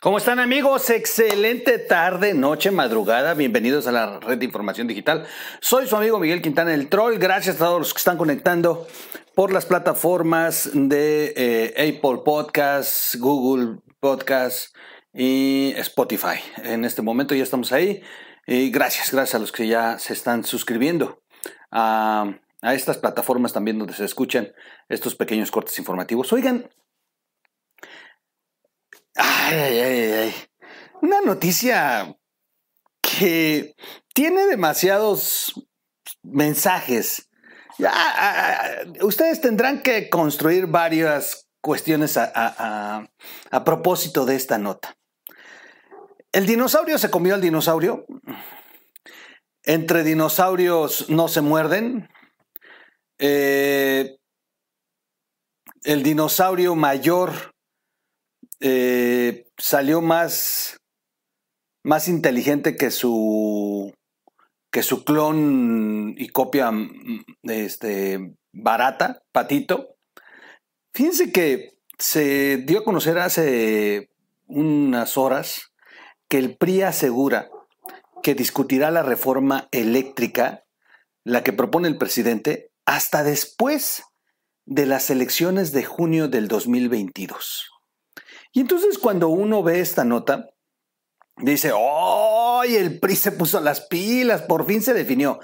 ¿Cómo están amigos? Excelente tarde, noche, madrugada. Bienvenidos a la red de información digital. Soy su amigo Miguel Quintana, el troll. Gracias a todos los que están conectando por las plataformas de eh, Apple Podcasts, Google Podcasts y Spotify. En este momento ya estamos ahí. Y gracias, gracias a los que ya se están suscribiendo a, a estas plataformas también donde se escuchan estos pequeños cortes informativos. Oigan, Ay, ay, ay, ay. Una noticia que tiene demasiados mensajes. Ya, ustedes tendrán que construir varias cuestiones a, a, propósito de esta nota. ¿El dinosaurio se comió al dinosaurio? ¿Entre dinosaurios no se muerden? Eh, ¿El dinosaurio mayor eh, salió más, más inteligente que su, que su clon y copia mm, este, barata, Patito. Fíjense que se dio a conocer hace unas horas que el PRI asegura que discutirá la reforma eléctrica, la que propone el presidente, hasta después de las elecciones de junio del 2022. Y entonces cuando uno ve esta nota, dice, ¡ay! el PRI se puso las pilas, por fin se definió.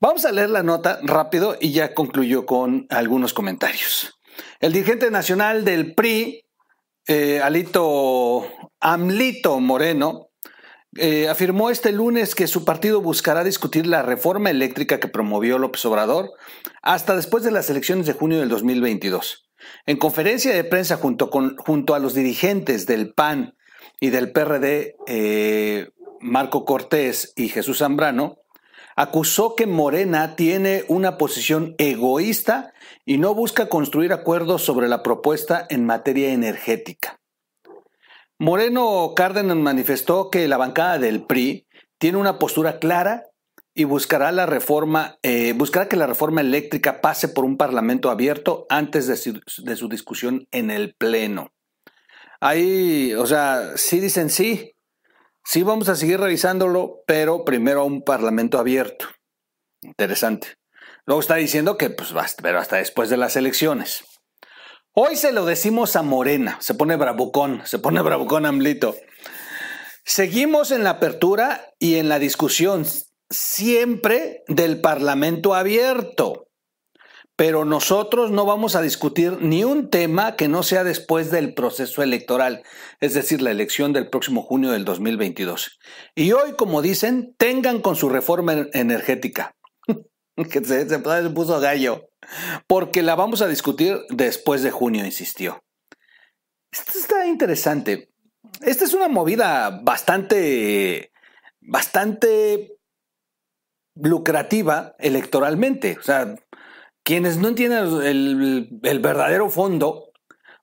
Vamos a leer la nota rápido y ya concluyó con algunos comentarios. El dirigente nacional del PRI, eh, Alito Amlito Moreno, eh, afirmó este lunes que su partido buscará discutir la reforma eléctrica que promovió López Obrador hasta después de las elecciones de junio del 2022. En conferencia de prensa junto, con, junto a los dirigentes del PAN y del PRD, eh, Marco Cortés y Jesús Zambrano, acusó que Morena tiene una posición egoísta y no busca construir acuerdos sobre la propuesta en materia energética. Moreno Cárdenas manifestó que la bancada del PRI tiene una postura clara y buscará la reforma, eh, buscará que la reforma eléctrica pase por un parlamento abierto antes de su, discusión en el pleno. Ahí, o sea, sí dicen sí, sí vamos a seguir revisándolo, pero primero a un parlamento abierto. Interesante. Luego está diciendo que, pues, pero hasta después de las elecciones. Hoy se lo decimos a Morena, se pone bravucón, se pone bravucón Amlito. Seguimos en la apertura y en la discusión siempre del Parlamento abierto. Pero nosotros no vamos a discutir ni un tema que no sea después del proceso electoral, es decir, la elección del próximo junio del 2022. Y hoy, como dicen, tengan con su reforma energética. que se, puso gallo. Porque la vamos a discutir después de junio, insistió. Esto está interesante. Esta es una movida bastante, bastante lucrativa electoralmente. O sea, quienes no entienden el, verdadero fondo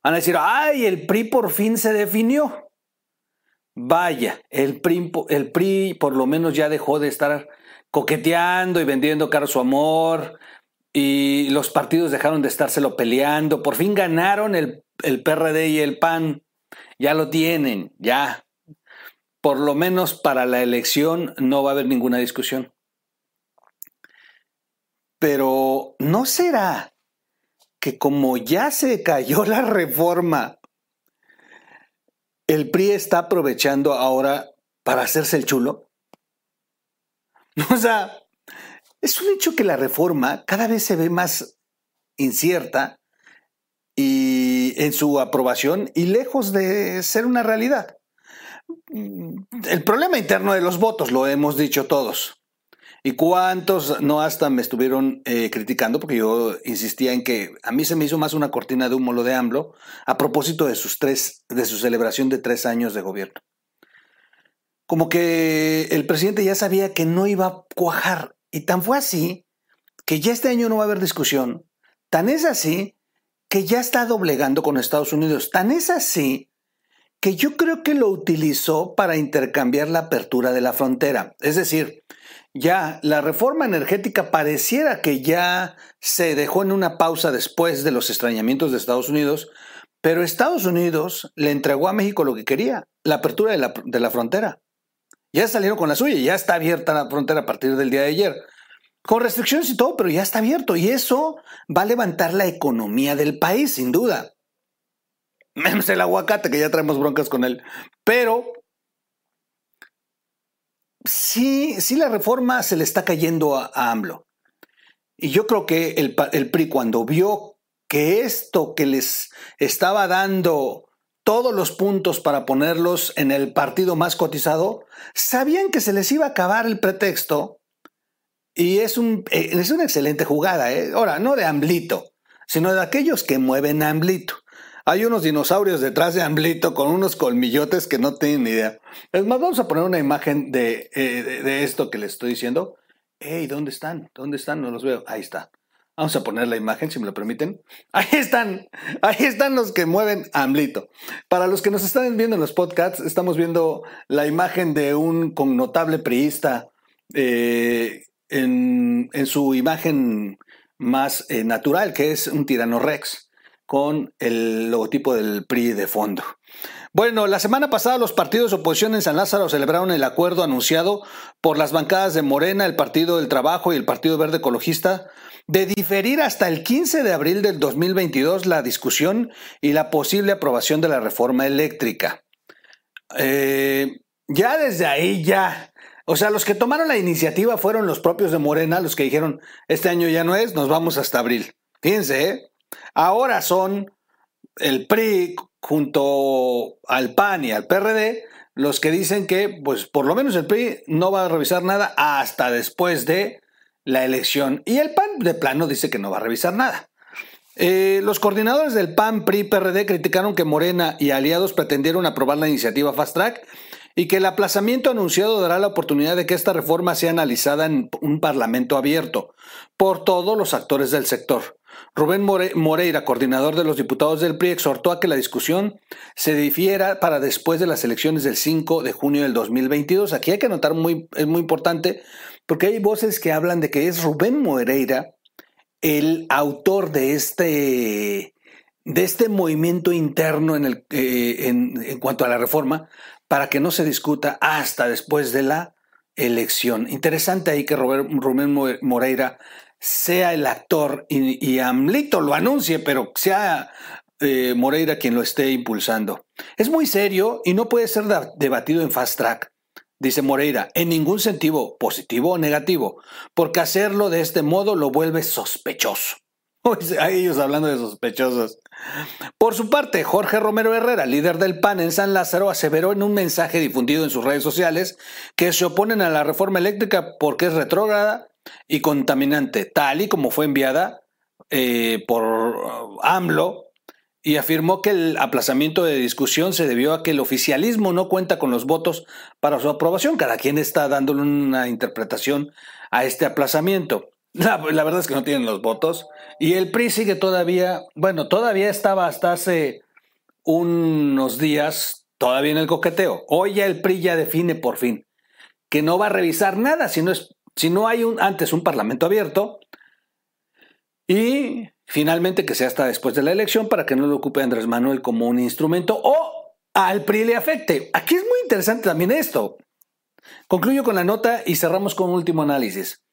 van a decir, ay, el PRI por fin se definió. Vaya, el PRI, por lo menos ya dejó de estar coqueteando y vendiendo caro su amor y los partidos dejaron de estárselo peleando. Por fin ganaron el, el PRD y el PAN. Ya lo tienen, ya. Por lo menos para la elección no va a haber ninguna discusión. Pero ¿no será que como ya se cayó la reforma, el PRI está aprovechando ahora para hacerse el chulo? O sea, es un hecho que la reforma cada vez se ve más incierta y en su aprobación y lejos de ser una realidad. El problema interno de los votos, lo hemos dicho todos. ¿Y cuántos no hasta me estuvieron eh, criticando? Porque yo insistía en que a mí se me hizo más una cortina de humo lo de AMLO a propósito de sus tres, de su celebración de tres años de gobierno. Como que el presidente ya sabía que no iba a cuajar. Y tan fue así que ya este año no va a haber discusión. Tan es así que ya está doblegando con Estados Unidos. Tan es así que yo creo que lo utilizó para intercambiar la apertura de la frontera. Es decir, ya la reforma energética pareciera que ya se dejó en una pausa después de los extrañamientos de Estados Unidos, Pero Estados Unidos le entregó a México lo que quería, la apertura de la, de la frontera. Ya salieron con la suya, ya está abierta la frontera a partir del día de ayer. Con restricciones y todo, pero ya está abierto. Y eso va a levantar la economía del país, sin duda. Menos el aguacate, que ya traemos broncas con él. Pero sí, sí la reforma se le está cayendo a, AMLO. Y yo creo que el, el PRI cuando vio que esto que les estaba dando todos los puntos para ponerlos en el partido más cotizado, sabían que se les iba a acabar el pretexto y es, un, eh, es una excelente jugada. ¿eh? Ahora, no de Amblito, sino de aquellos que mueven a Amblito. Hay unos dinosaurios detrás de Amblito con unos colmillotes que no tienen ni idea. Es más, vamos a poner una imagen de, eh, de, esto que les estoy diciendo. ¡Ey! ¿Dónde están? ¿Dónde están? No los veo. Ahí está. Vamos a poner la imagen, si me lo permiten. Ahí están, ahí están los que mueven a Amlito. Para los que nos están viendo en los podcasts, estamos viendo la imagen de un connotable priista eh, en, su imagen más eh, natural, que es un tirano rex, con el logotipo del PRI de fondo. Bueno, la semana pasada los partidos de oposición en San Lázaro celebraron el acuerdo anunciado por las bancadas de Morena, el Partido del Trabajo y el Partido Verde Ecologista de diferir hasta el 15 de abril del 2022 la discusión y la posible aprobación de la reforma eléctrica. Eh, ya desde ahí, ya. O sea, los que tomaron la iniciativa fueron los propios de Morena, los que dijeron, este año ya no es, nos vamos hasta abril. Fíjense, ¿eh? Ahora son el PRI junto al PAN y al PRD los que dicen que, pues por lo menos el PRI no va a revisar nada hasta después de la elección. Y el PAN de plano dice que no va a revisar nada. Eh, los coordinadores del PAN, PRI, PRD criticaron que Morena y aliados pretendieron aprobar la iniciativa Fast Track y que el aplazamiento anunciado dará la oportunidad de que esta reforma sea analizada en un parlamento abierto por todos los actores del sector. Rubén Moreira, coordinador de los diputados del PRI, exhortó a que la discusión se difiera para después de las elecciones del 5 de junio del 2022. Aquí hay que notar, muy, es muy importante, porque hay voces que hablan de que es Rubén Moreira el autor de este, de este movimiento interno en, el, eh, en, cuanto a la reforma para que no se discuta hasta después de la elección. Interesante ahí que Rubén Moreira sea el actor y, y Amlito lo anuncie, pero sea eh, Moreira quien lo esté impulsando. Es muy serio y no puede ser debatido en fast track. Dice Moreira, en ningún sentido, positivo o negativo, porque hacerlo de este modo lo vuelve sospechoso. Hay ellos hablando de sospechosos. Por su parte, Jorge Romero Herrera, líder del PAN en San Lázaro, aseveró en un mensaje difundido en sus redes sociales que se oponen a la reforma eléctrica porque es retrógrada y contaminante, tal y como fue enviada eh, por AMLO y afirmó que el aplazamiento de discusión se debió a que el oficialismo no cuenta con los votos para su aprobación. Cada quien está dándole una interpretación a este aplazamiento. La, verdad es que no tienen los votos. Y el PRI sigue todavía, bueno, todavía estaba hasta hace unos días todavía en el coqueteo. Hoy ya el PRI ya define por fin que no va a revisar nada si no, es, si no hay un, antes un parlamento abierto. Y Finalmente, que sea hasta después de la elección para que no lo ocupe Andrés Manuel como un instrumento o al PRI le afecte. Aquí es muy interesante también esto. Concluyo con la nota y cerramos con un último análisis.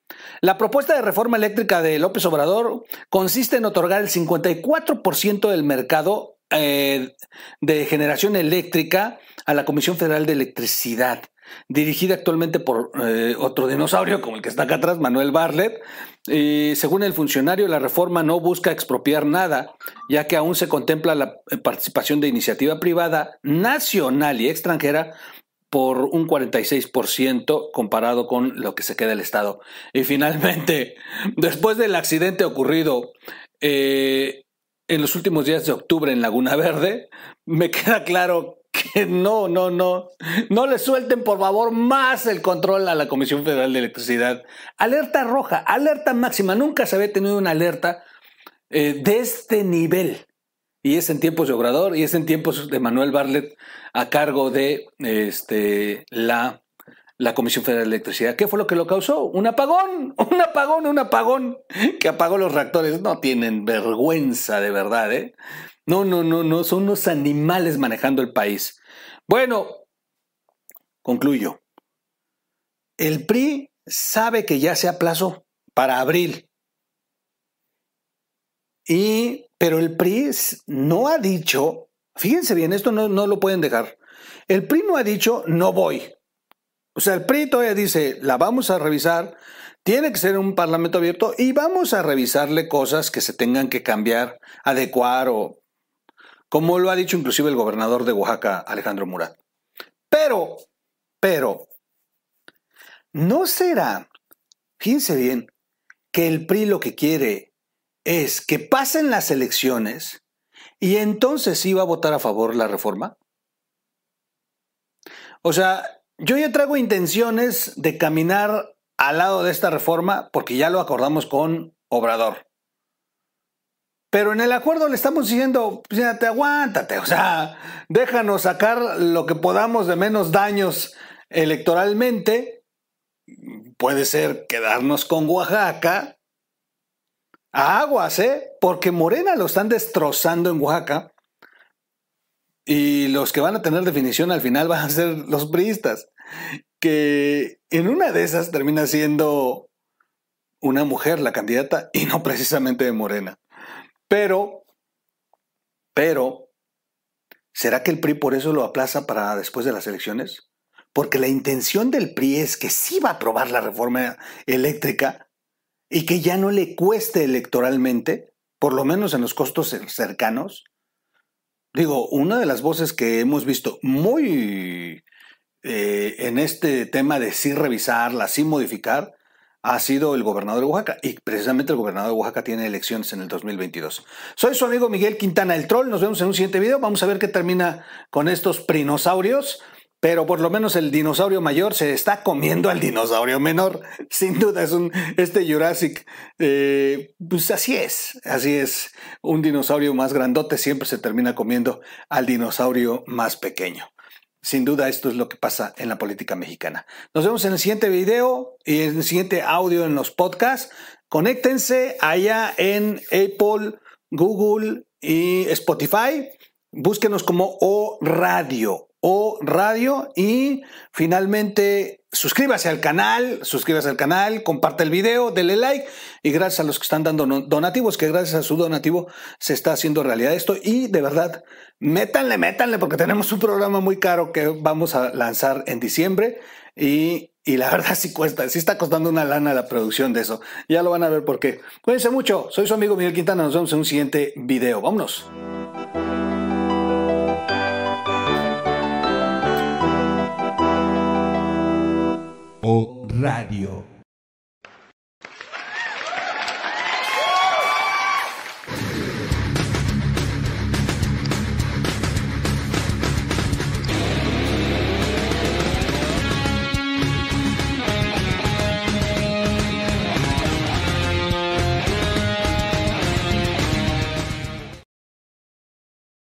La propuesta de reforma eléctrica de López Obrador consiste en otorgar el 54% del mercado eh, de generación eléctrica a la Comisión Federal de Electricidad, dirigida actualmente por eh, otro dinosaurio como el que está acá atrás, Manuel Barlet. Y según el funcionario, la reforma no busca expropiar nada, ya que aún se contempla la eh, participación de iniciativa privada nacional y extranjera por un 46% comparado con lo que se queda el Estado. Y finalmente, después del accidente ocurrido eh, en los últimos días de octubre en Laguna Verde, me queda claro que no, no, no, no le suelten por favor más el control a la Comisión Federal de Electricidad. Alerta roja, alerta máxima. Nunca se había tenido una alerta eh, de este nivel. Y es en tiempos de Obrador y es en tiempos de Manuel Barlet a cargo de este, la, la Comisión Federal de Electricidad. ¿Qué fue lo que lo causó? Un apagón, un apagón, un apagón que apagó los reactores. No tienen vergüenza de verdad, ¿eh? No, no, no, no, son unos animales manejando el país. Bueno, concluyo. El PRI sabe que ya se aplazó para abril. Y, pero el PRI no ha dicho, fíjense bien, esto no, no lo pueden dejar. El PRI no ha dicho no voy. O sea, el PRI todavía dice, la vamos a revisar, tiene que ser un parlamento abierto y vamos a revisarle cosas que se tengan que cambiar, adecuar o como lo ha dicho inclusive el gobernador de Oaxaca, Alejandro Murat. Pero, pero, ¿no será, fíjense bien, que el PRI lo que quiere es que pasen las elecciones y entonces iba a votar a favor la reforma? O sea, yo ya traigo intenciones de caminar al lado de esta reforma porque ya lo acordamos con Obrador. Pero en el acuerdo le estamos diciendo, pues aguántate, o sea, déjanos sacar lo que podamos de menos daños electoralmente. Puede ser quedarnos con Oaxaca. aguas, ¿eh? Porque Morena lo están destrozando en Oaxaca. Y los que van a tener definición al final van a ser los priistas. Que en una de esas termina siendo una mujer la candidata y no precisamente de Morena. Pero, pero, ¿será que el PRI por eso lo aplaza para después de las elecciones? Porque la intención del PRI es que sí va a aprobar la reforma eléctrica y que ya no le cueste electoralmente, por lo menos en los costos cercanos. Digo, una de las voces que hemos visto muy eh, en este tema de sí revisarla, sí modificar, ha sido el gobernador de Oaxaca y precisamente el gobernador de Oaxaca tiene elecciones en el 2022. Soy su amigo Miguel Quintana el Troll, nos vemos en un siguiente video, vamos a ver qué termina con estos prinosaurios, pero por lo menos el dinosaurio mayor se está comiendo al dinosaurio menor, sin duda es un, este Jurassic, eh, pues así es, así es, un dinosaurio más grandote siempre se termina comiendo al dinosaurio más pequeño. Sin duda esto es lo que pasa en la política mexicana. Nos vemos en el siguiente video y en el siguiente audio en los podcasts. Conéctense allá en Apple, Google y Spotify. Búsquenos como O Radio, O Radio y finalmente suscríbase al canal, suscríbase al canal, comparte el video, dele like y gracias a los que están dando donativos, que gracias a su donativo se está haciendo realidad esto y de verdad, métanle, métanle porque tenemos un programa muy caro que vamos a lanzar en diciembre y, y la verdad sí cuesta, sí está costando una lana la producción de eso. Ya lo van a ver por qué. Cuídense mucho, soy su amigo Miguel Quintana, nos vemos en un siguiente video. Vámonos. Radio.